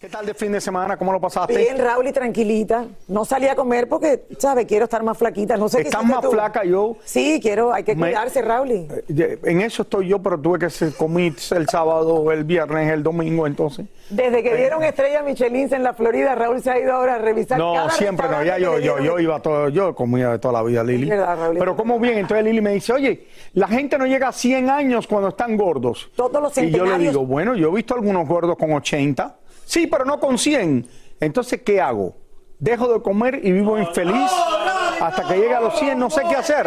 ¿Qué tal de fin de semana? ¿Cómo lo pasaste? Bien, Raúl, y tranquilita. No salí a comer porque, ¿sabes? Quiero estar más flaquita. No sé qué Estás más tú. flaca yo. Sí, quiero, hay que Me- cuidarse, Raúl. Eh, En eso estoy yo, pero tuve que comí el sábado, el viernes, el domingo, entonces. Desde que dieron estrella Michelin en la Florida, Raúl se ha ido ahora a revisar No, cada siempre no, ya yo, yo, yo iba todo, yo comía de toda la vida, Lili. Es verdad, Raulito. Pero como bien, entonces Lili me dice, oye, la gente no llega a 100 años cuando están gordos. Todos los Y yo le centenarios- digo, bueno, yo he visto algunos gordos con 80, sí, pero no con 100. Entonces, ¿qué hago? Dejo de comer y vivo infeliz hasta que llegue a los 100, no sé qué hacer.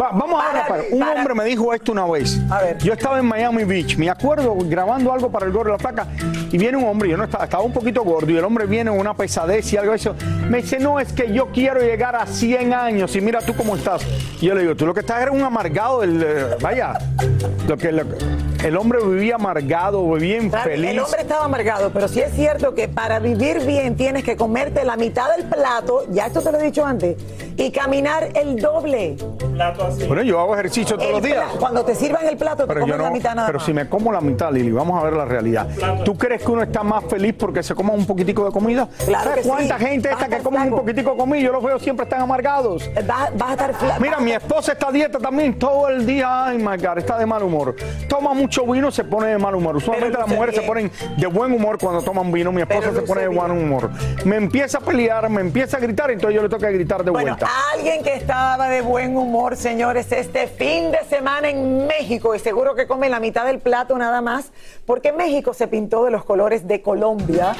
Va- vamos a ver, Para- un hombre me dijo esto una vez. A ver. Yo estaba en Miami Beach, me acuerdo grabando algo para el gordo de la placa y viene un hombre, yo no estaba, estaba un poquito gordo y el hombre viene con una pesadez y algo de eso. Me dice, no, es que yo quiero llegar a 100 años y mira tú cómo estás. Y yo le digo, tú lo que estás eres un amargado, del, eh, vaya, lo que lo- el hombre vivía amargado, vivía infeliz. El hombre estaba amargado, pero sí es cierto que para vivir bien tienes que comerte la mitad del plato, ya esto te lo he dicho antes, y caminar el doble. Bueno, yo hago ejercicio todos El los días. Cuando te sirvan el plato, te Pero comes yo no, la mitad nada pero más. si me como la mitad, Lili, vamos a ver la realidad. ¿Tú crees que uno está más feliz porque se coma un poquitico de comida? Claro ¿Sabes que cuánta sí. gente Vas esta que come un flaco. poquitico de comida? Yo los veo siempre están amargados. Vas, vas a estar fla- Mira, mi esposa está a dieta también todo el día. Ay, my God, está de mal humor. Toma mucho vino, se pone de mal humor. Usualmente las mujeres se ponen de buen humor cuando toman vino. Mi esposa se pone de buen humor. Me empieza a pelear, me empieza a gritar, entonces yo le que gritar de Bueno, vuelta. alguien que estaba de buen humor, señores, este fin de semana en México y seguro que come la mitad del plato nada más, porque México se pintó de los colores de Colombia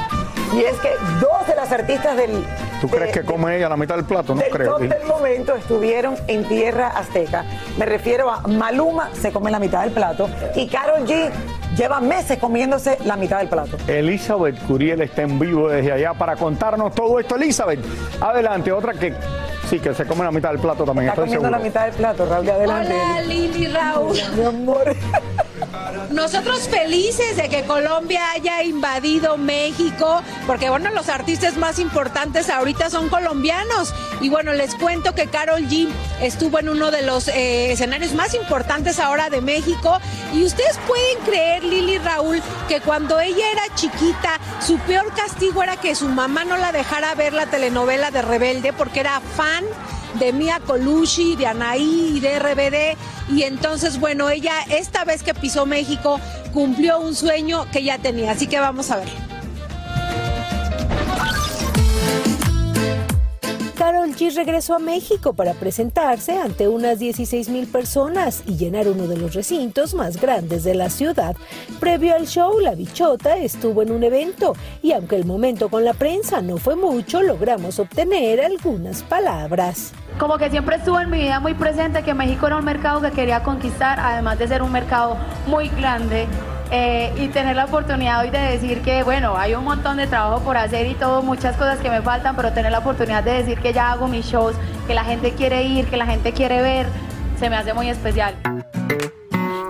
y es que dos de las artistas del... ¿Tú de- crees que come ella la mitad del plato? No del creo. top del momento estuvieron en tierra azteca. Me refiero a Maluma, se come la mitad del plato, y Carol G lleva meses comiéndose la mitad del plato. Elizabeth Curiel está en vivo desde allá para contarnos todo esto. Elizabeth, adelante, otra que sí, que se come la mitad del plato también. Está estoy comiendo seguro. la mitad del plato, Raúl, adelante. Hola Lili Raúl. Mi amor. Nosotros felices de que Colombia haya invadido México, porque bueno, los artistas más importantes ahorita son colombianos. Y bueno, les cuento que Carol G estuvo en uno de los eh, escenarios más importantes ahora de México. Y ustedes pueden creer, Lili Raúl, que cuando ella era chiquita, su peor castigo era que su mamá no la dejara ver la telenovela de Rebelde porque era fan de Mia Colucci, de Anaí y de RBD. Y entonces, bueno, ella esta vez que pisó México cumplió un sueño que ya tenía. Así que vamos a ver. Carol G regresó a México para presentarse ante unas 16 mil personas y llenar uno de los recintos más grandes de la ciudad. Previo al show, la bichota estuvo en un evento y aunque el momento con la prensa no fue mucho, logramos obtener algunas palabras. Como que siempre estuvo en mi vida muy presente que México era un mercado que quería conquistar, además de ser un mercado muy grande eh, y tener la oportunidad hoy de decir que, bueno, hay un montón de trabajo por hacer y todo, muchas cosas que me faltan, pero tener la oportunidad de decir que ya hago mis shows, que la gente quiere ir, que la gente quiere ver, se me hace muy especial.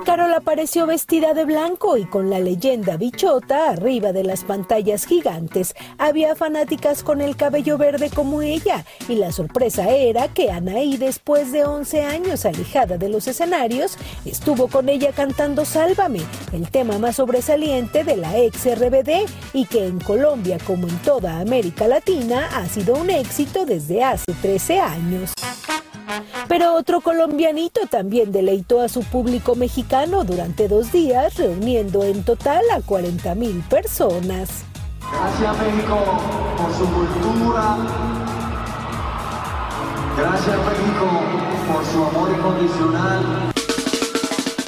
Carol apareció vestida de blanco y con la leyenda bichota arriba de las pantallas gigantes. Había fanáticas con el cabello verde como ella y la sorpresa era que Anaí, después de 11 años alejada de los escenarios, estuvo con ella cantando Sálvame, el tema más sobresaliente de la ex RBD y que en Colombia como en toda América Latina ha sido un éxito desde hace 13 años. Pero otro colombianito también deleitó a su público mexicano durante dos días, reuniendo en total a 40 mil personas. Gracias México por su cultura. Gracias México por su amor incondicional.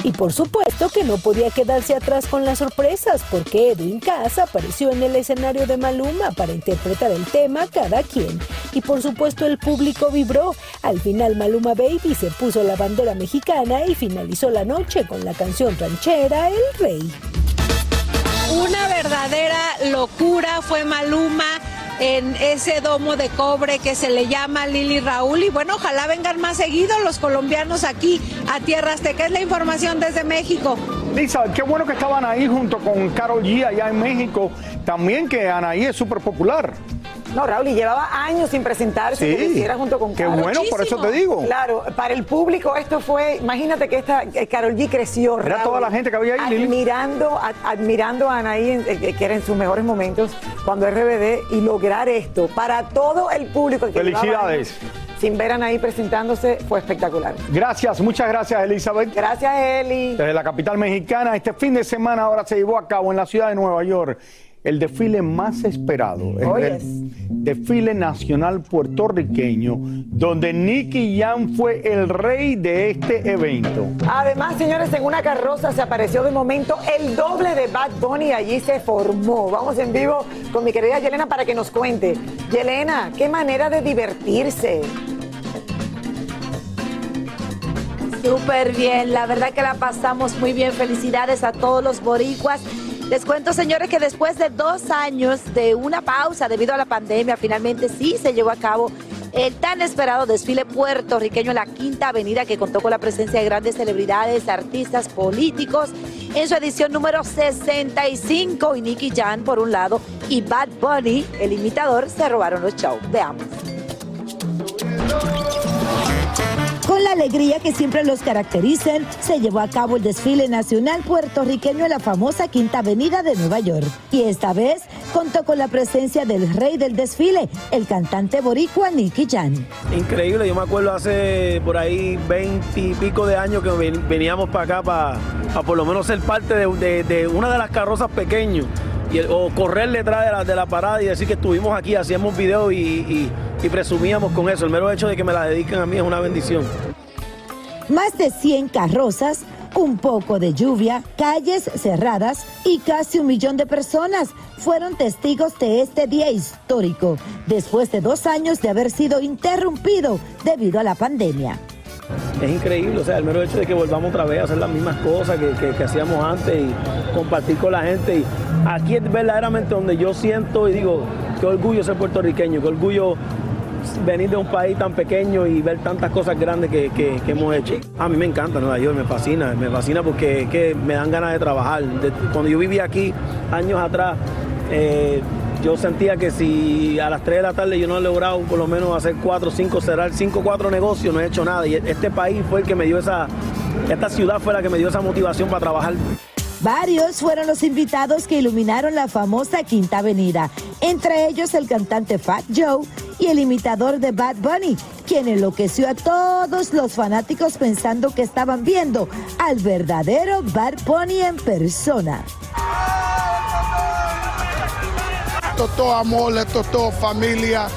Y por supuesto que no podía quedarse atrás con las sorpresas, porque Edwin Casa apareció en el escenario de Maluma para interpretar el tema Cada quien. Y por supuesto el público vibró. Al final Maluma Baby se puso la bandera mexicana y finalizó la noche con la canción ranchera El Rey. Una verdadera locura fue Maluma en ese domo de cobre que se le llama Lili Raúl. Y bueno, ojalá vengan más seguidos los colombianos aquí a Tierra Azteca. Es la información desde México. Lisa, qué bueno que estaban ahí junto con Carol G allá en México. También que Anaí es súper popular. No, Raúl, y llevaba años sin presentarse, Sí. como que hiciera junto con Qué Karol. bueno, por eso te digo. Claro, para el público esto fue, imagínate que esta eh, Karol G creció. Era Raúl, toda la gente que había ahí, Lili. Admirando, a- admirando a Anaí, en- eh, que era en sus mejores momentos, cuando RBD, y lograr esto para todo el público. que llevaba Felicidades. años Sin ver a Anaí presentándose, fue espectacular. Gracias, muchas gracias Elizabeth. Gracias, Eli. Desde la capital mexicana, este fin de semana ahora se llevó a cabo en la ciudad de Nueva York el desfile más esperado, Oh, el yes. desfile nacional puertorriqueño, donde Nicky Jam fue el rey de este evento. Además, señores, en una carroza se apareció de momento el doble de Bad Bunny. Allí se formó. Vamos en vivo con mi querida Yelena para que nos cuente. Yelena, qué manera de divertirse. Súper bien, la verdad que la pasamos muy bien. Felicidades a todos los boricuas. Les cuento, señores, que después de dos años de una pausa debido a la pandemia, finalmente sí se llevó a cabo el tan esperado desfile puertorriqueño en la Quinta Avenida que contó con la presencia de grandes celebridades, artistas, políticos en su edición número 65 y Nicky Jan por un lado y Bad Bunny, el imitador, se robaron los shows. Veamos. Alegría que siempre los caracterizan, se llevó a cabo el desfile nacional puertorriqueño en la famosa Quinta Avenida de Nueva York. Y esta vez contó con la presencia del rey del desfile, el cantante boricua Nicky Jan. Increíble, yo me acuerdo hace por ahí veinte y pico de años que ven- veníamos para acá para, por lo menos ser parte de, una de las carrozas pequeñas y o correr detrás de la, de la parada y decir que estuvimos aquí, hacíamos videos y- y presumíamos con eso. El mero hecho de que me la dediquen a mí es una bendición. Más de 100 carrozas, un poco de lluvia, calles cerradas y casi un millón de personas fueron testigos de este día histórico, después de dos años de haber sido interrumpido debido a la pandemia. Es increíble, o sea, el mero hecho de que volvamos otra vez a hacer las mismas cosas que, que- hacíamos antes y compartir con la gente. Y aquí es verdaderamente donde yo siento y digo, qué orgullo ser puertorriqueño, qué orgullo venir de un país tan pequeño y ver tantas cosas grandes que, que- hemos hecho. A mí me encanta Nueva York, me fascina, me fascina porque es que me dan ganas de trabajar. Cuando yo vivía aquí años atrás, eh, yo sentía que si a las 3 de la tarde yo no he logrado por lo menos hacer 4, 5, cerrar 5, 4 negocios, no he hecho nada. Y este país fue el que me dio esa, esta ciudad fue la que me dio esa motivación para trabajar. Varios fueron los invitados que iluminaron la famosa Quinta Avenida, entre ellos el cantante Fat Joe y el imitador de Bad Bunny, quien enloqueció a todos los fanáticos pensando que estaban viendo al verdadero Bad Bunny en persona. Todo amor, todo familia.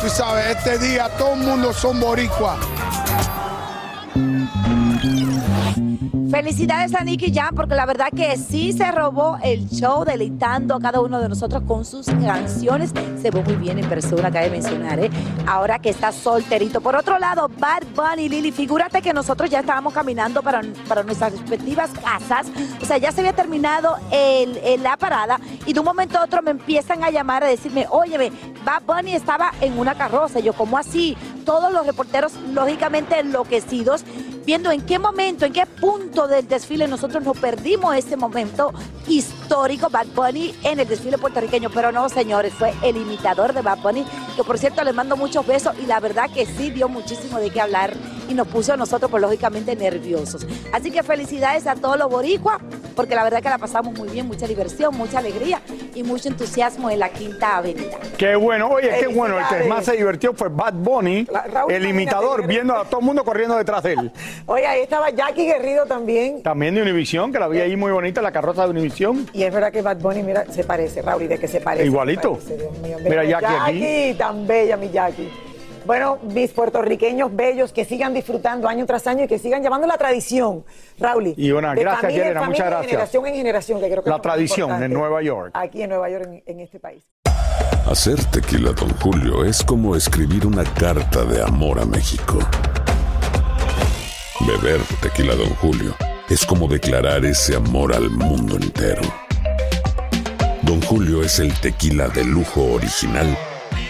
tú sabes, este día todo el mundo son boricua. Felicidades a Nicky Jam porque la verdad que sí se robó el show deleitando a cada uno de nosotros con sus canciones. Se ve muy bien en persona, cabe mencionar, ¿eh? Ahora que está solterito. Por otro lado, Bad Bunny, Lili, figúrate que nosotros ya estábamos caminando para, para nuestras respectivas casas. O sea, ya se había terminado el, la parada y de un momento a otro me empiezan a llamar a decirme, óyeme, Bad Bunny estaba en una carroza. Yo, ¿cómo así? Todos los reporteros, lógicamente enloquecidos, viendo en qué momento, en qué punto del desfile nosotros nos perdimos ese momento histórico Bad Bunny en el desfile puertorriqueño. Pero no, señores, fue el imitador de Bad Bunny, que por cierto le mando muchos besos y la verdad que sí dio muchísimo de qué hablar y nos puso a nosotros, pues lógicamente, nerviosos. Así que felicidades a todos los boricuas, porque la verdad que la pasamos muy bien, mucha diversión, mucha alegría y mucho entusiasmo en la Quinta Avenida. Qué bueno, oye, qué bueno, el que más se divirtió fue Bad Bunny, Raúl, el imitador, viendo a todo el mundo corriendo detrás de él. Oye, ahí estaba Jackie Guerrido también. También de Univisión, que la vi ahí muy bonita, la carroza de Univisión. Y es verdad que Bad Bunny, mira, se parece, Raúl, y de que se parece. Igualito. se parece, Dios mío. Mira, Bella Jackie aquí. Jackie, tan bella mi Jackie. Bueno, mis puertorriqueños bellos que sigan disfrutando año tras año y que sigan llevando la tradición, Raúl. Y una, de gracias, familia en Yelena, familia, muchas de gracias. generación en generación, que creo que La es tradición en Nueva York. Aquí en Nueva York, en, en este país. Hacer tequila, Don Julio, es como escribir una carta de amor a México. Beber tequila, Don Julio, es como declarar ese amor al mundo entero. Don Julio es el tequila de lujo original,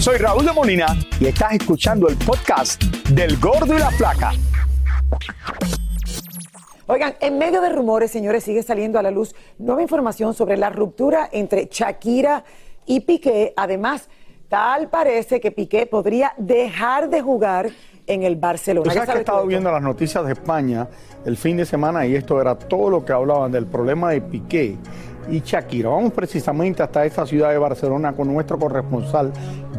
Soy Raúl de Molina y estás escuchando el podcast del Gordo y la Flaca. Oigan, en medio de rumores, señores, sigue saliendo a la luz nueva información sobre la ruptura entre Shakira y Piqué. Además, tal parece que Piqué podría dejar de jugar en el Barcelona. Tú sabes que he estado viendo las noticias de España el fin de semana y esto era todo lo que hablaban del problema de Piqué y Shakira. Vamos precisamente hasta esta ciudad de Barcelona con nuestro corresponsal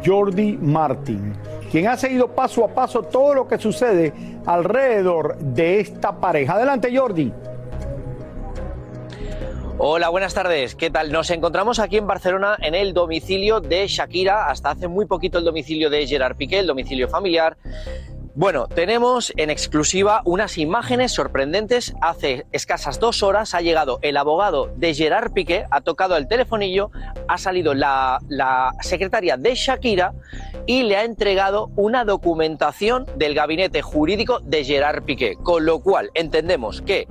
Jordi Martín, quien ha seguido paso a paso todo lo que sucede alrededor de esta pareja. Adelante Jordi. Hola, buenas tardes. ¿Qué tal? Nos encontramos aquí en Barcelona en el domicilio de Shakira, hasta hace muy poquito el domicilio de Gerard Piqué, el domicilio familiar. Bueno, tenemos en exclusiva unas imágenes sorprendentes. Hace escasas dos horas ha llegado el abogado de Gerard Piqué, ha tocado el telefonillo, ha salido la, la secretaria de Shakira y le ha entregado una documentación del gabinete jurídico de Gerard Piqué. Con lo cual entendemos que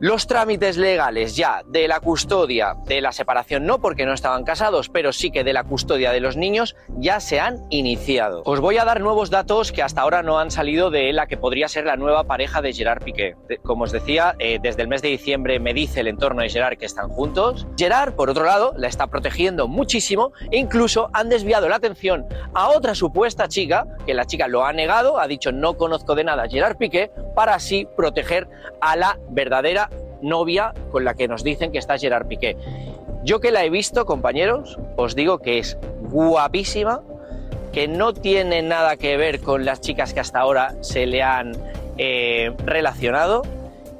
los trámites legales ya de la custodia, de la separación no porque no estaban casados, pero sí que de la custodia de los niños ya se han iniciado. Os voy a dar nuevos datos que hasta ahora no han salido de la que podría ser la nueva pareja de Gerard Piqué. Como os decía, eh, desde el mes de diciembre me dice el entorno de Gerard que están juntos. Gerard, por otro lado, la está protegiendo muchísimo e incluso han desviado la atención a otra supuesta chica, que la chica lo ha negado, ha dicho no conozco de nada Gerard Piqué, para así proteger a la verdadera novia con la que nos dicen que está Gerard Piqué. Yo que la he visto, compañeros, os digo que es guapísima, que no tiene nada que ver con las chicas que hasta ahora se le han eh, relacionado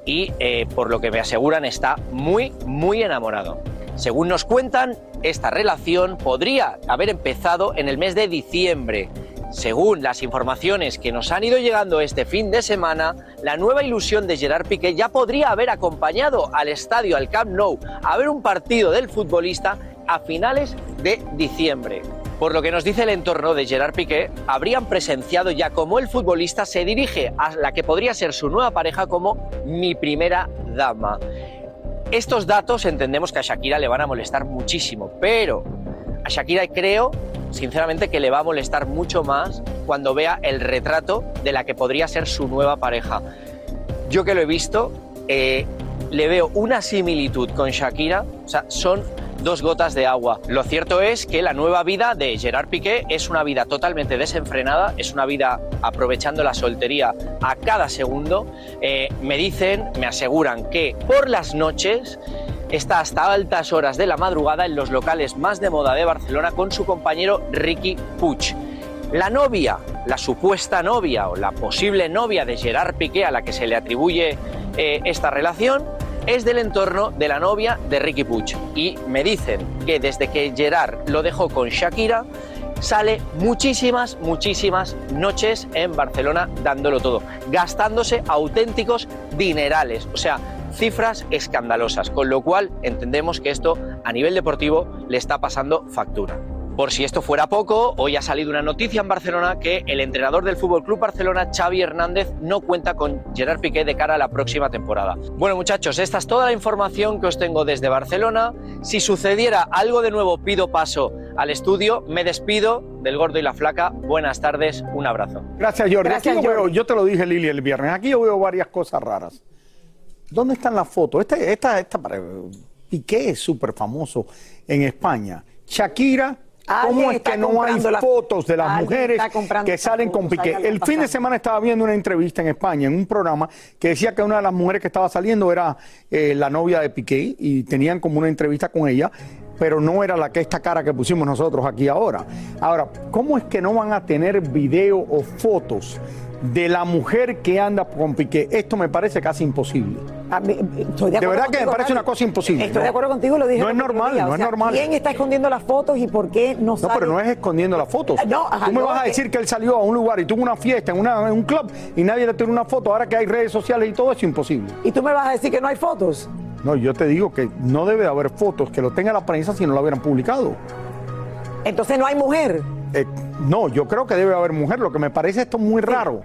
y eh, por lo que me aseguran está muy, muy enamorado. Según nos cuentan, esta relación podría haber empezado en el mes de diciembre. Según las informaciones que nos han ido llegando este fin de semana, la nueva ilusión de Gerard Piqué ya podría haber acompañado al estadio, al Camp Nou, a ver un partido del futbolista a finales de diciembre. Por lo que nos dice el entorno de Gerard Piqué, habrían presenciado ya cómo el futbolista se dirige a la que podría ser su nueva pareja como mi primera dama. Estos datos entendemos que a Shakira le van a molestar muchísimo, pero a Shakira creo, sinceramente, que le va a molestar mucho más cuando vea el retrato de la que podría ser su nueva pareja. Yo que lo he visto, eh, le veo una similitud con Shakira, o sea, son dos gotas de agua. Lo cierto es que la nueva vida de Gerard Piqué es una vida totalmente desenfrenada, es una vida aprovechando la soltería a cada segundo. Eh, me dicen, me aseguran que por las noches está hasta altas horas de la madrugada en los locales más de moda de Barcelona con su compañero Ricky Puig. La novia, la supuesta novia o la posible novia de Gerard Piqué a la que se le atribuye eh, esta relación, es del entorno de la novia de Ricky Puig. Y me dicen que desde que Gerard lo dejó con Shakira, sale muchísimas, muchísimas noches en Barcelona dándolo todo, gastándose auténticos dinerales, o sea, cifras escandalosas, con lo cual entendemos que esto a nivel deportivo le está pasando factura. Por si esto fuera poco, hoy ha salido una noticia en Barcelona que el entrenador del Fútbol Club Barcelona, Xavi Hernández, no cuenta con Gerard Piqué de cara a la próxima temporada. Bueno, muchachos, esta es toda la información que os tengo desde Barcelona. Si sucediera algo de nuevo, pido paso al estudio. Me despido del gordo y la flaca. Buenas tardes, un abrazo. Gracias, Jordi. Gracias, Aquí yo, veo- Jordi. yo te lo dije, Lili, el viernes. Aquí yo veo varias cosas raras. ¿Dónde están las fotos? Esta, esta, pare- Piqué es súper famoso en España. Shakira, ¿cómo es que no hay la- fotos de las mujeres que salen con Piqué? El fin de semana estaba viendo una entrevista en España, en un programa, que decía que una de las mujeres que estaba saliendo era eh, la novia de Piqué y tenían como una entrevista con ella. Pero no era la que esta cara que pusimos nosotros aquí ahora. Ahora, ¿cómo es que no van a tener video o fotos de la mujer que anda con Piqué? Esto me parece casi imposible. A mí, estoy de, De verdad que me parece una cosa imposible, Estoy ¿no? de acuerdo contigo, lo dije. No es normal, día. no O es normal. ¿Quién está escondiendo las fotos y por qué no No, sale? pero no es escondiendo las fotos. No, ajá, Tú me no, vas a decir que él salió a un lugar y tuvo una fiesta en, una- en un club y nadie le tiró una foto. Ahora que hay redes sociales y todo, es imposible. ¿Y tú me vas a decir que no hay fotos? No, yo te digo que no debe de haber fotos que lo tenga la prensa si no lo hubieran publicado. Entonces no hay mujer. Eh, no, yo creo que debe haber mujer. Lo que me parece esto muy raro.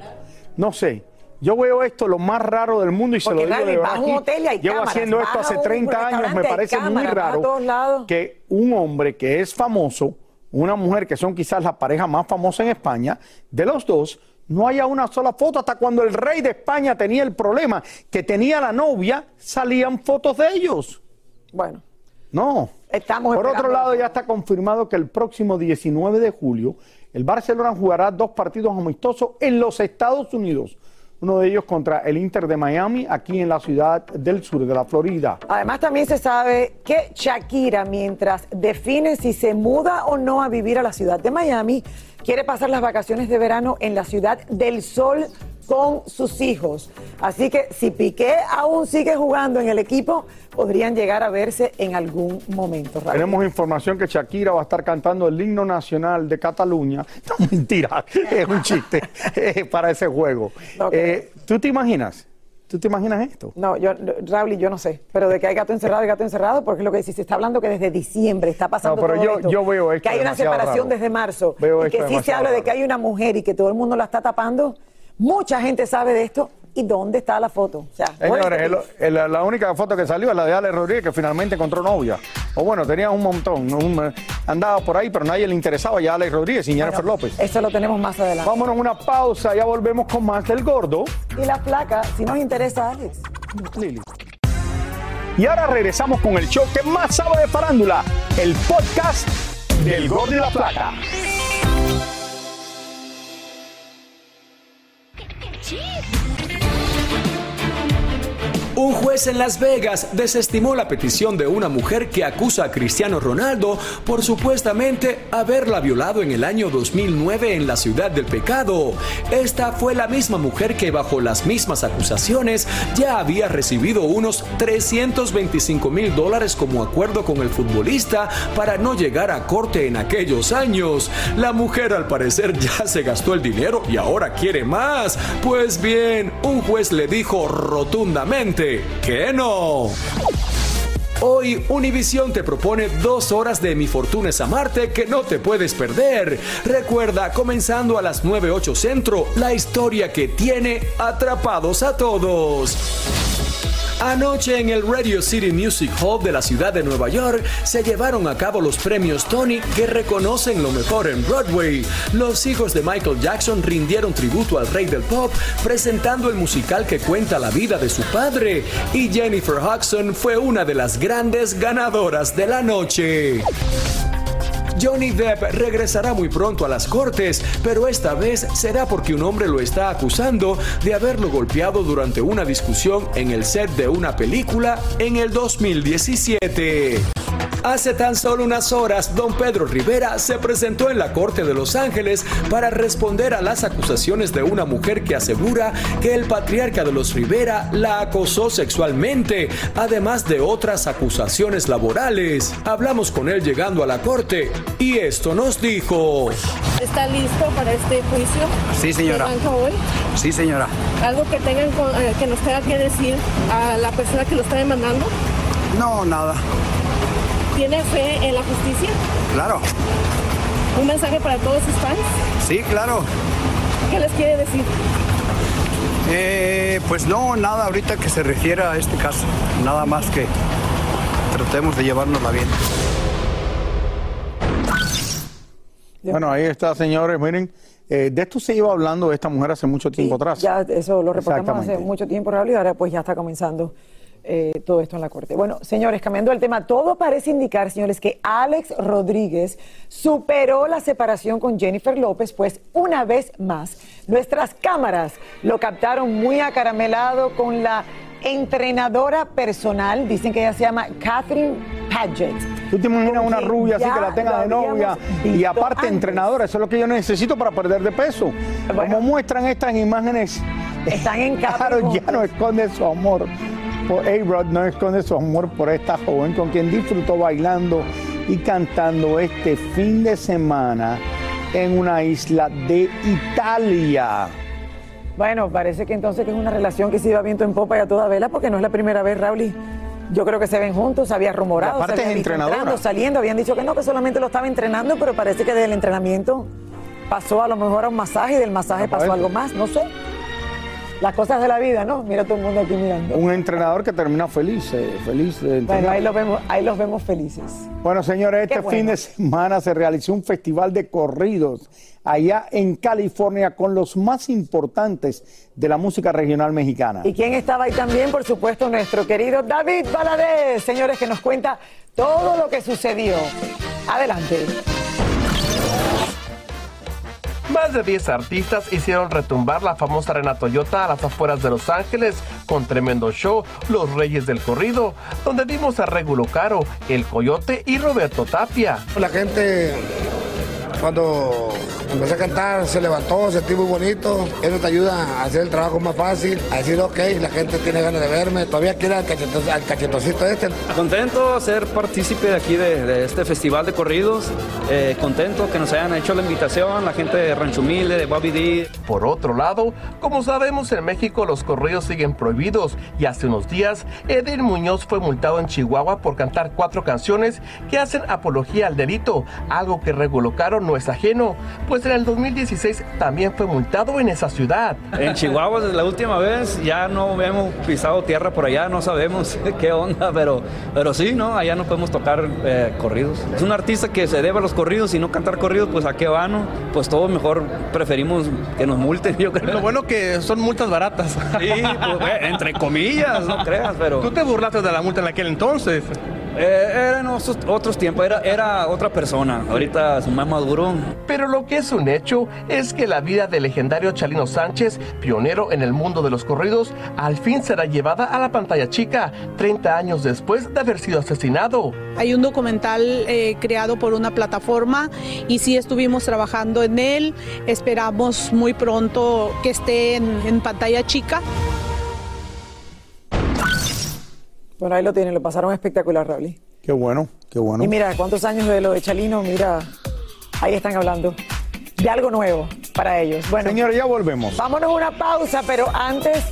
No sé. Yo veo esto lo más raro del mundo y se lo digo de verdad. aquí. hotel y Llevo cámaras, haciendo esto hace un 30 años. Me parece muy cámaras, raro que un hombre que es famoso, una mujer que son quizás la pareja más famosa en España, de los dos, no haya una sola foto. Hasta cuando el rey de España tenía el problema que tenía la novia, salían fotos de ellos. Bueno, No. estamos Por otro lado, eso. ya está confirmado que el próximo 19 de julio el Barcelona jugará dos partidos amistosos en los Estados Unidos. Uno de ellos contra el Inter de Miami, aquí en la ciudad del sur de la Florida. Además también se sabe que Shakira, mientras define si se muda o no a vivir a la ciudad de Miami, quiere pasar las vacaciones de verano en la ciudad del sol con sus hijos. Así que si Piqué aún sigue jugando en el equipo, podrían llegar a verse en algún momento. Raúl. Tenemos información que Shakira va a estar cantando el himno nacional de Cataluña. No, mentira, es un chiste para ese juego. Eh, ¿Tú te imaginas? ¿Tú te imaginas esto? No, yo, Raúl, yo no sé, pero de que hay gato encerrado, hay gato encerrado, porque es lo que dice, se está hablando que desde diciembre está pasando No, pero todo yo- esto, yo veo esto que hay una separación raro. desde marzo, Veo y esto que sí se habla de que hay una mujer y que todo el mundo la está tapando, mucha gente sabe de esto, ¿y dónde está la foto? O sea, Señores, el- el- la única foto que salió es la de Ale Rodríguez, que finalmente encontró novia. O bueno, tenía un montón. un- andaba por ahí, pero nadie le interesaba ya Ale Rodríguez y Jennifer López. Eso lo tenemos más adelante. Vámonos a una pausa, ya volvemos con más del gordo. Y la placa, si nos interesa, Alex. Lili. Y ahora regresamos con el show que más sabe de farándula, el podcast del gordo y la plata. Cheese! Un juez en Las Vegas desestimó la petición de una mujer que acusa a Cristiano Ronaldo por supuestamente haberla violado en el año 2009 en la ciudad del pecado. Esta fue la misma mujer que bajo las mismas acusaciones ya había recibido unos 325 mil dólares como acuerdo con el futbolista para no llegar a corte en aquellos años. La mujer al parecer ya se gastó el dinero y ahora quiere más. Pues bien, un juez le dijo rotundamente que no. Hoy Univision te propone dos horas de Mi Fortuna es Amarte que no te puedes perder. Recuerda, comenzando a las 9.8 Centro, la historia que tiene atrapados a todos. Anoche en el Radio City Music Hall de la ciudad de Nueva York se llevaron a cabo los premios Tony que reconocen lo mejor en Broadway. Los hijos de Michael Jackson rindieron tributo al rey del pop presentando el musical que cuenta la vida de su padre y Jennifer Hudson fue una de las grandes ganadoras de la noche. Johnny Depp regresará muy pronto a las cortes, pero esta vez será porque un hombre lo está acusando de haberlo golpeado durante una discusión en el set de una película en el 2017. Hace tan solo unas horas, don Pedro Rivera se presentó en la Corte de Los Ángeles para responder a las acusaciones de una mujer que asegura que el patriarca de los Rivera la acosó sexualmente, además de otras acusaciones laborales. Hablamos con él llegando a la corte y esto nos dijo. ¿Está listo para este juicio? Sí, señora. ¿Que arranca hoy? Sí, señora. ¿Algo que, tengan con- eh, que nos tenga que decir a la persona que lo está demandando? No, nada. ¿Tiene fe en la justicia? Claro. ¿Un mensaje para todos sus fans? Sí, claro. ¿Qué les quiere decir? Eh, pues no, nada ahorita que se refiera a este caso. Nada más que tratemos de llevárnosla bien. Bueno, ahí está, señores. Miren, eh, de esto se iba hablando esta mujer hace mucho tiempo atrás. Ya eso lo reportamos hace mucho tiempo, Raúl, y ahora pues ya está comenzando eh, todo esto en la corte. Bueno, señores, cambiando el tema, todo parece indicar, señores, que Alex Rodríguez superó la separación con Jennifer López, pues una vez más, nuestras cámaras lo captaron muy acaramelado con la entrenadora personal, dicen que ella se llama Catherine Paget. ¿Tú te imaginas una rubia así que la tenga de novia y aparte antes. entrenadora? Eso es lo que yo necesito para perder de peso. Como muestran estas imágenes, Están en Claro, ya no esconde su amor. Por A-Rod no esconde su amor por esta joven con quien disfrutó bailando y cantando este fin de semana en una isla de Italia. Bueno, parece que entonces que es una relación que se iba viento en popa y a toda vela, porque no es la primera vez, Raúl. Yo creo que se ven juntos, había rumorado, se había es visto entrenadora. entrando, saliendo, habían dicho que no, que solamente lo estaba entrenando, pero parece que del entrenamiento pasó a lo mejor a un masaje y del masaje pasó algo más, no sé. Las cosas de la vida, ¿no? Mira todo el mundo aquí mirando. Un entrenador que termina feliz, eh, feliz de Bueno, entrenar. ahí los vemos, ahí los vemos felices. Bueno, señores, este bueno. fin de semana se realizó un festival de corridos allá en California con los más importantes de la música regional mexicana. ¿Y quién estaba ahí también? Por supuesto, nuestro querido David Valadez, señores, que nos cuenta todo lo que sucedió. Adelante. Más de 10 artistas hicieron retumbar la famosa Arena Toyota a las afueras de Los Ángeles con tremendo show Los Reyes del Corrido, donde vimos a Regulo Caro, El Coyote y Roberto Tapia. La gente cuando empecé a cantar se levantó, sentí muy bonito. Eso te ayuda a hacer el trabajo más fácil, a decir, ok, la gente tiene ganas de verme, todavía quiere al, cacheto- al cachetocito este. Contento ser partícipe de aquí de, de este festival de corridos. Eh, contento que nos hayan hecho la invitación, la gente de Rancho Humilde, de Bobby D. Por otro lado, como sabemos en México los corridos siguen prohibidos y hace unos días Edil Muñoz fue multado en Chihuahua por cantar cuatro canciones que hacen apología al delito, algo que Regulo Caro no es ajeno, pues en el 2016 también fue multado en esa ciudad. En Chihuahua desde la última vez ya no hemos pisado tierra por allá, no sabemos qué onda, pero, pero sí, ¿no? Allá no podemos tocar eh, corridos. Es un artista que se debe a los corridos y no cantar corridos, pues a qué va, ¿no? Pues todo mejor preferimos que nos multen, yo creo. Lo bueno que son multas baratas. Sí, pues, eh, entre comillas, no creas, pero... Tú te burlaste de la multa en aquel entonces. Eh, eran otros, otros tiempos, era, era otra persona. Ahorita es más maduro. Pero lo que es un hecho es que la vida del legendario Chalino Sánchez, pionero en el mundo de los corridos, al fin será llevada a la pantalla chica, 30 años después de haber sido asesinado. Hay un documental eh, creado por una plataforma y sí estuvimos trabajando en él. Esperamos muy pronto que esté en, en pantalla chica. Bueno, ahí lo tienen, lo pasaron espectacular, Raúl. Qué bueno, qué bueno. Y mira, ¿cuántos años de lo de Chalino? Mira, ahí están hablando de algo nuevo para ellos. Bueno, Señores, ya volvemos. vámonos a una pausa, pero antes,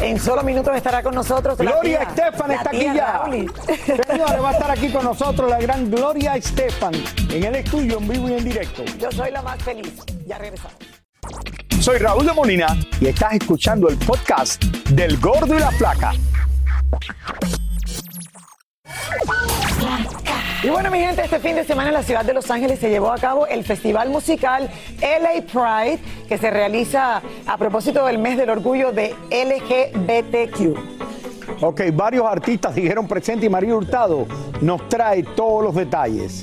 en solo minutos estará con nosotros Gloria Estefan está aquí ya. Señores, va a estar aquí con nosotros la gran Gloria Estefan en el estudio en vivo y en directo. Yo soy la más feliz. Ya regresamos. Soy Raúl de Molina y estás escuchando el podcast del Gordo y la Flaca. Y bueno, mi gente, este fin de semana en la ciudad de Los Ángeles se llevó a cabo el festival musical LA Pride, que se realiza a propósito del mes del orgullo de LGBTQ. Ok, varios artistas dijeron presente y María Hurtado nos trae todos los detalles.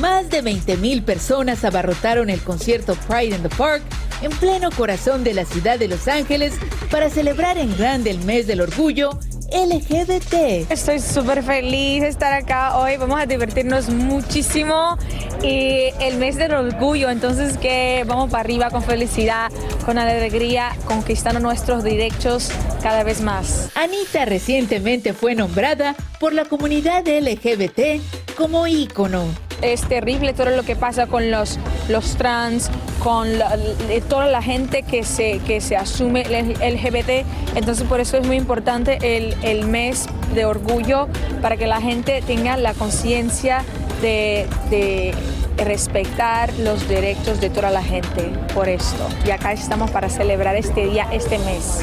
Más de 20.000 personas abarrotaron el concierto Pride in the Park en pleno corazón de la ciudad de Los Ángeles para celebrar en grande el mes del orgullo LGBT. Estoy súper feliz de estar acá hoy. Vamos a divertirnos muchísimo y el mes del orgullo, entonces que vamos para arriba con felicidad, con alegría, conquistando nuestros derechos cada vez más. Anita recientemente fue nombrada por la comunidad LGBT como ícono. Es terrible todo lo que pasa con los, los trans, con eh, toda la gente que se, que se asume el LGBT. Entonces por eso es muy importante el, el mes de orgullo para que la gente tenga la conciencia de, de respetar los derechos de toda la gente por esto. Y acá estamos para celebrar este día, este mes.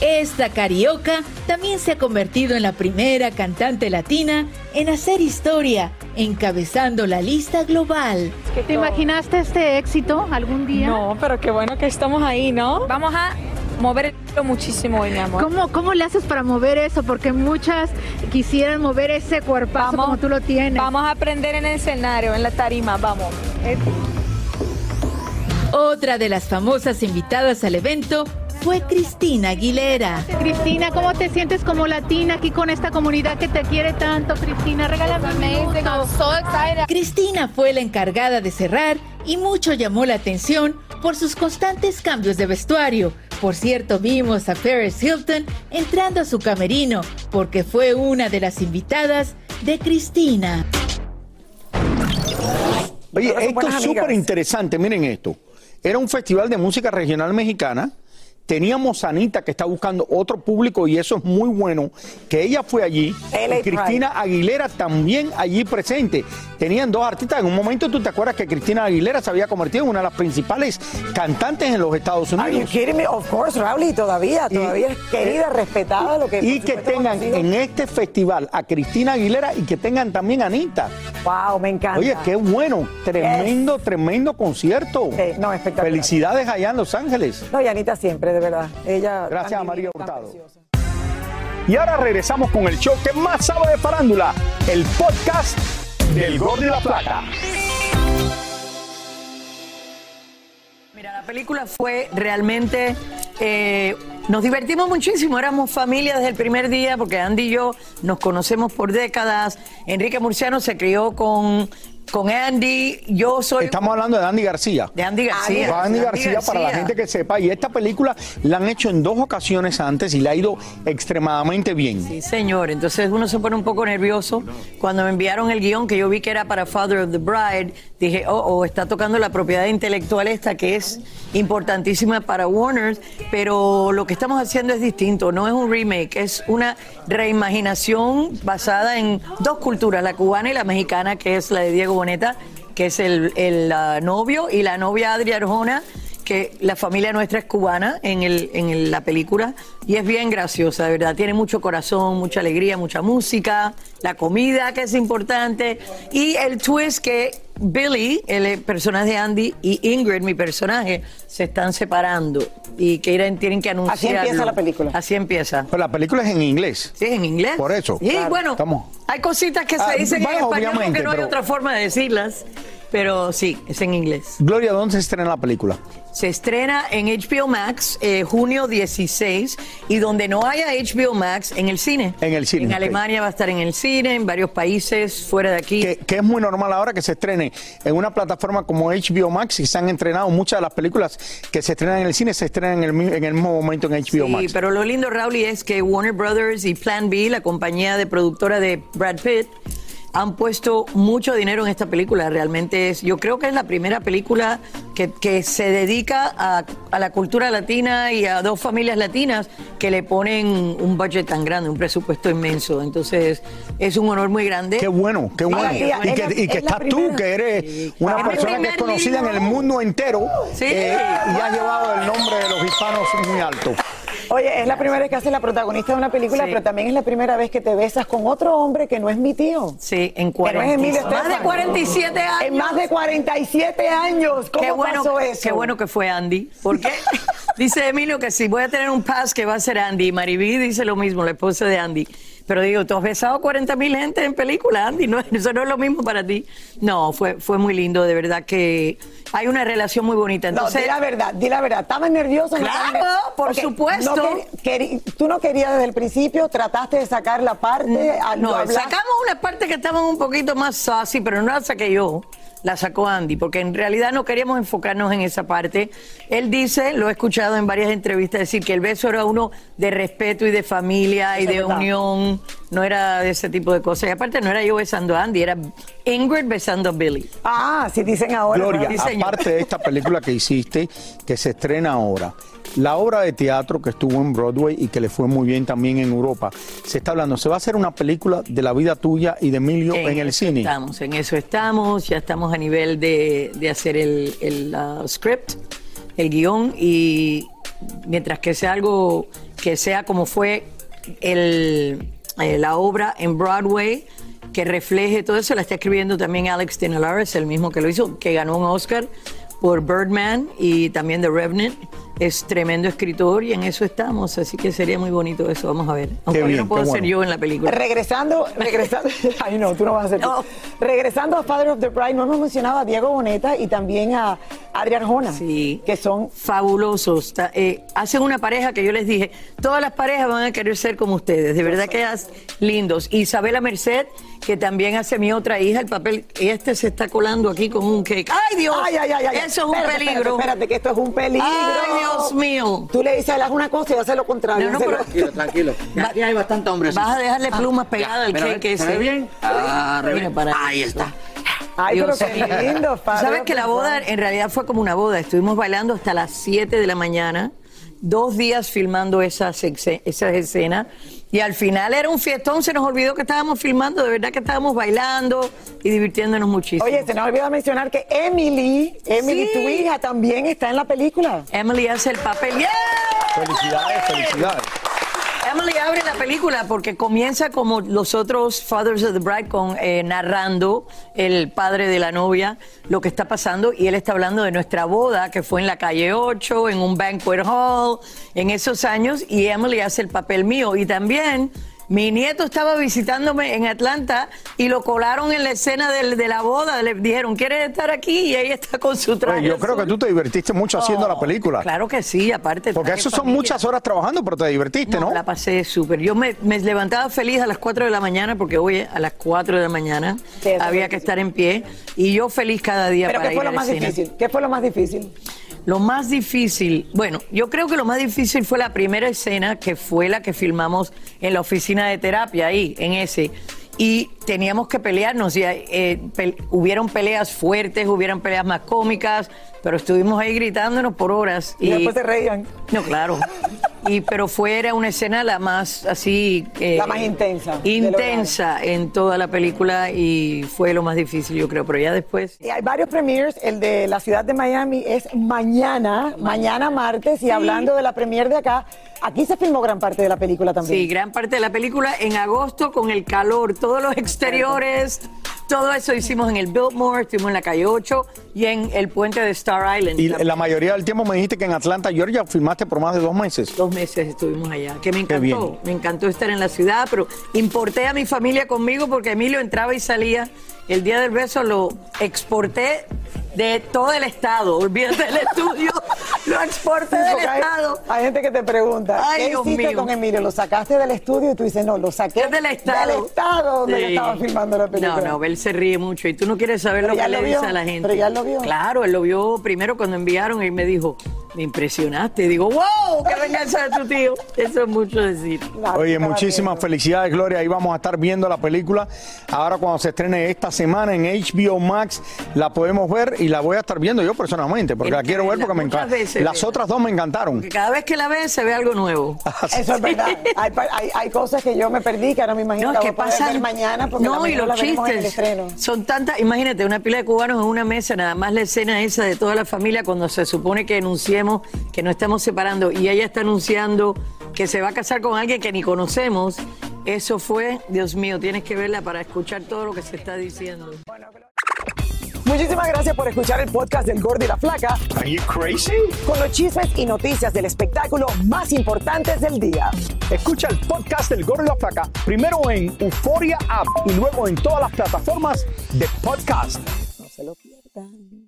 Esta carioca también se ha convertido en la primera cantante latina en hacer historia, encabezando la lista global. ¿Te imaginaste este éxito algún día? No, pero qué bueno que estamos ahí, ¿no? Vamos a moverlo muchísimo hoy, mi amor. ¿Cómo, ¿Cómo le haces para mover eso? Porque muchas quisieran mover ese cuerpazo como tú lo tienes. Vamos a aprender en el escenario, en la tarima, vamos. Otra de las famosas invitadas al evento fue Cristina Aguilera. Cristina, ¿cómo te sientes como latina aquí con esta comunidad que te quiere tanto? Cristina, regálame un minuto. Cristina fue la encargada de cerrar y mucho llamó la atención por sus constantes cambios de vestuario. Por cierto, vimos a Paris Hilton entrando a su camerino porque fue una de las invitadas de Cristina. Oye, esto es súper interesante. Miren esto. Era un festival de música regional mexicana. Teníamos a Anita que está buscando otro público y eso es muy bueno, que ella fue allí. Y Cristina Aguilera también allí presente. Tenían dos artistas. En un momento tú te acuerdas que Cristina Aguilera se había convertido en una de las principales cantantes en los Estados Are you Unidos. kidding me? Of course, Raúl, y todavía, todavía es querida, respetada, lo que Y que tengan en este festival a Cristina Aguilera y que tengan también a Anita. Wow, me encanta. Oye, qué bueno. Tremendo, tremendo concierto. no, espectacular. Felicidades allá en Los Ángeles. No, y Anita siempre, de verdad. Ella. Gracias a María Hurtado. Y ahora regresamos con el show que más sabe de farándula, el podcast del Gol de la Plata. Mira, la película fue realmente. eh, nos divertimos muchísimo, éramos familia desde el primer día, porque Andy y yo nos conocemos por décadas. Enrique Murciano se crió con, con Andy. Yo soy. Estamos hablando de Andy García. De Andy García. Andy García, para la gente que sepa. Y esta película la han hecho en dos ocasiones antes y le ha ido extremadamente bien. Sí, señor. Entonces uno se pone un poco nervioso. Cuando me enviaron el guion, que yo vi que era para Father of the Bride, dije, oh, oh, está tocando la propiedad intelectual esta que es importantísima para Warner, pero lo que estamos haciendo es distinto. No es un remake, es una reimaginación basada en dos culturas, la cubana y la mexicana, que es la de Diego Que es el, el, novio, y la novia Adria Arjona, que la familia nuestra es cubana en, el, en el- la película y es bien graciosa, de verdad. Tiene mucho corazón, mucha alegría, mucha música, la comida que es importante y el twist que Billy, el personaje de Andy, y Ingrid, mi personaje, se están separando y que irán- tienen que anunciar. Así empieza la película. Así empieza. Pero la película es en inglés. Sí, es en inglés. Por eso. Sí, bueno, Estamos- hay cositas que Ah, se dicen bueno, en español porque no hay otra forma de decirlas, pero sí, es en inglés. Gloria, ¿dónde se estrena la película? Se estrena en HBO Max eh, junio 16 y donde no haya HBO Max, en el cine. En el cine, En ok. Alemania va a estar en el cine, en varios países fuera de aquí. Que, que es muy normal ahora que se estrene en una plataforma como HBO Max y se han entrenado muchas de las películas que se estrenan en el cine, se estrenan en el, en el mismo momento en HBO Sí, Max. pero lo lindo, Raúl, es que Warner Brothers y Plan B, la compañía de productora de Brad Pitt, han puesto mucho dinero en esta película. Realmente es, yo creo que es la primera película que, que se dedica a, a la cultura latina y a dos familias latinas que le ponen un budget tan grande, un presupuesto inmenso. Entonces, es un honor muy grande. Qué bueno, qué bueno. Sí, y que, la- y que es la estás tú, que eres una persona que es conocida en el mundo entero Sí. eh, y has llevado el nombre de los hispanos muy alto. Oye, es la primera vez que haces la protagonista de una película, Sí. pero también es la primera vez que te besas con otro hombre que no es mi tío. Sí, en Que no es Emilio 40. Más de Estefan. 47 años. En más de 47 años. ¿Cómo qué bueno, pasó eso? Qué bueno que fue Andy. Porque dice Emilio que si voy a tener un pass que va a ser Andy. Maribí dice lo mismo, la esposa de Andy. Pero digo, tú has besado 40 mil gente en película, Andy. No, eso no es lo mismo para ti. No, fue, fue muy lindo, de verdad que hay una relación muy bonita. No, Entonces, di la verdad, di la verdad. ¿Estabas nervioso? no Claro, por supuesto. no tú no querías desde el principio, trataste de sacar la parte. a- No, sacamos una parte que estaban un poquito más saucy, pero no la saqué yo. La sacó Andy, porque en realidad no queríamos enfocarnos en esa parte. Él dice, lo he escuchado en varias entrevistas, decir que el beso era uno de respeto y de familia y de unión, no era de ese tipo de cosas. Y aparte no era yo besando a Andy, era Ingrid besando a Billy. Ah, si dicen ahora. Gloria, Sí, aparte de esta película que hiciste, que se estrena ahora, la obra de teatro que estuvo en Broadway y que le fue muy bien también en Europa, se está hablando, se va a hacer una película de la vida tuya y de Emilio en, el cine. Estamos, en eso estamos, ya estamos a nivel de, de hacer el, el, uh, script, el guion, y mientras que sea algo que sea como fue el, eh, la obra en Broadway, que refleje todo eso, la está escribiendo también Alex Dinelares, el mismo que lo hizo, que ganó un Oscar por Birdman y también The Revenant. Es tremendo escritor y en eso estamos, así que sería muy bonito eso, vamos a ver. Aunque yo bien, no puedo ser bueno. yo en la película. Regresando, regresando, ay no, tú no vas a hacer. No. Regresando a Father of the Bride, no hemos mencionado a Diego Boneta y también a Adrián Jona, Sí. que son fabulosos. Eh, hacen una pareja que yo les dije, todas las parejas van a querer ser como ustedes, de verdad que es lindos. Isabela Merced, que también hace mi otra hija el papel, este se está colando aquí con un cake. ¡Ay, Dios! Ay, ay, ay, ay, Eso es un peligro. Espérate, espérate, que esto es un peligro. Ay, Dios mío. Tú le dices a él, haz una cosa y hace lo contrario. No, pero- Tranquilo, tranquilo. Aquí hay bastante hombres. Vas a dejarle plumas pegadas al ¿se ese. ve bien? Ah, re Mira bien. para Ahí está. Ay, Dios pero qué lindo, Father Sabes que la boda en realidad fue como una boda. Estuvimos bailando hasta las 7 de la mañana, dos días filmando esas escenas. Y al final era un fiestón, se nos olvidó que estábamos filmando, de verdad que estábamos bailando y divirtiéndonos muchísimo. Oye, se nos olvidó mencionar que Emily, Emily, Sí. tu hija, también está en la película. Emily hace el papel. ¡Yeah! Felicidades, felicidades. Emily abre la película porque comienza como los otros Fathers of the Bride con eh, narrando el padre de la novia lo que está pasando y él está hablando de nuestra boda que fue en la calle 8, en un banquet hall, en esos años y Emily hace el papel mío. Y también mi nieto estaba visitándome en Atlanta y lo colaron en la escena del- de la boda. Le dijeron, ¿quieres estar aquí? Y ella está con su traje. Oye, yo creo que tú te divertiste mucho haciendo la película. Claro que sí, aparte. Porque traje eso son familia. muchas horas trabajando, pero te divertiste, ¿no? La pasé súper. Yo me, me levantaba feliz a las 4 de la mañana porque hoy a las 4 de la mañana Sí, había que estar en pie y yo feliz cada día Pero para ¿qué fue ir lo al más cine. difícil? ¿Qué fue lo más difícil? Lo más difícil, bueno, yo creo que lo más difícil fue la primera escena que fue la que filmamos en la oficina de terapia ahí, en ese. Y teníamos que pelearnos. Y, eh, pe- hubieron peleas fuertes, hubieron peleas más cómicas, pero estuvimos ahí gritándonos por horas. Y después se reían. No, claro. Y, pero fue era una escena la más así... eh, La más intensa Intensa en toda la película y fue lo más difícil, yo creo. Pero ya después... Y hay varios premiers, el de la ciudad de Miami es mañana, mañana martes, y hablando de la premier de acá, aquí se filmó gran parte de la película también. Sí, gran parte de la película en agosto con el calor, todos los exteriores, todo eso hicimos en el Biltmore, estuvimos en la calle 8 y en el puente de Star Island. Y la mayoría del tiempo me dijiste que en Atlanta, Georgia, filmaste por más de dos meses. Dos meses estuvimos allá, que me Qué bien. encantó, me encantó estar en la ciudad, pero importé a mi familia conmigo porque Emilio entraba y salía. El día del beso lo exporté de todo el estado, olvídate del estudio, lo exporté Sí, del hay- estado. Hay, gente que te pregunta, Ay, ¿qué Dios hiciste mío. con Emilio? ¿Lo sacaste del estudio? Y tú dices, no, lo saqué del estado. Del estado donde Sí. estaba filmando la película. No, no, él se ríe mucho y tú no quieres saber Pero lo que lo le vio, dice a la gente. pero ya lo vio. Claro, él lo vio primero cuando enviaron y me dijo, me impresionaste. Digo, wow, qué venganza de tu tío. Eso es mucho decir. Oye, muchísimas felicidades, Gloria. Ahí vamos a estar viendo la película. Ahora cuando se estrene esta semana en HBO Max, la podemos ver y la voy a estar viendo yo personalmente, porque la quiero ver porque me encanta. Las otras dos me encantaron. Porque cada vez que la ves se ve algo nuevo. Eso es verdad. Hay, pa- hay- hay cosas que yo me perdí que ahora me imagino No, que pasan ver mañana porque no, la y los la veremos en el chistes estreno. son tantas. Imagínate, una pila de cubanos en una mesa, nada más la escena esa de toda la familia cuando se supone que que no estamos separando y ella está anunciando que se va a casar con alguien que ni conocemos. Eso fue, Dios mío, tienes que verla para escuchar todo lo que se está diciendo. Muchísimas gracias por escuchar el podcast del Gordo y la Flaca. Are you crazy? Con los chismes y noticias del espectáculo más importantes del día. Escucha el podcast del Gordo y la Flaca primero en Euforia App y luego en todas las plataformas de podcast. No se lo pierdan.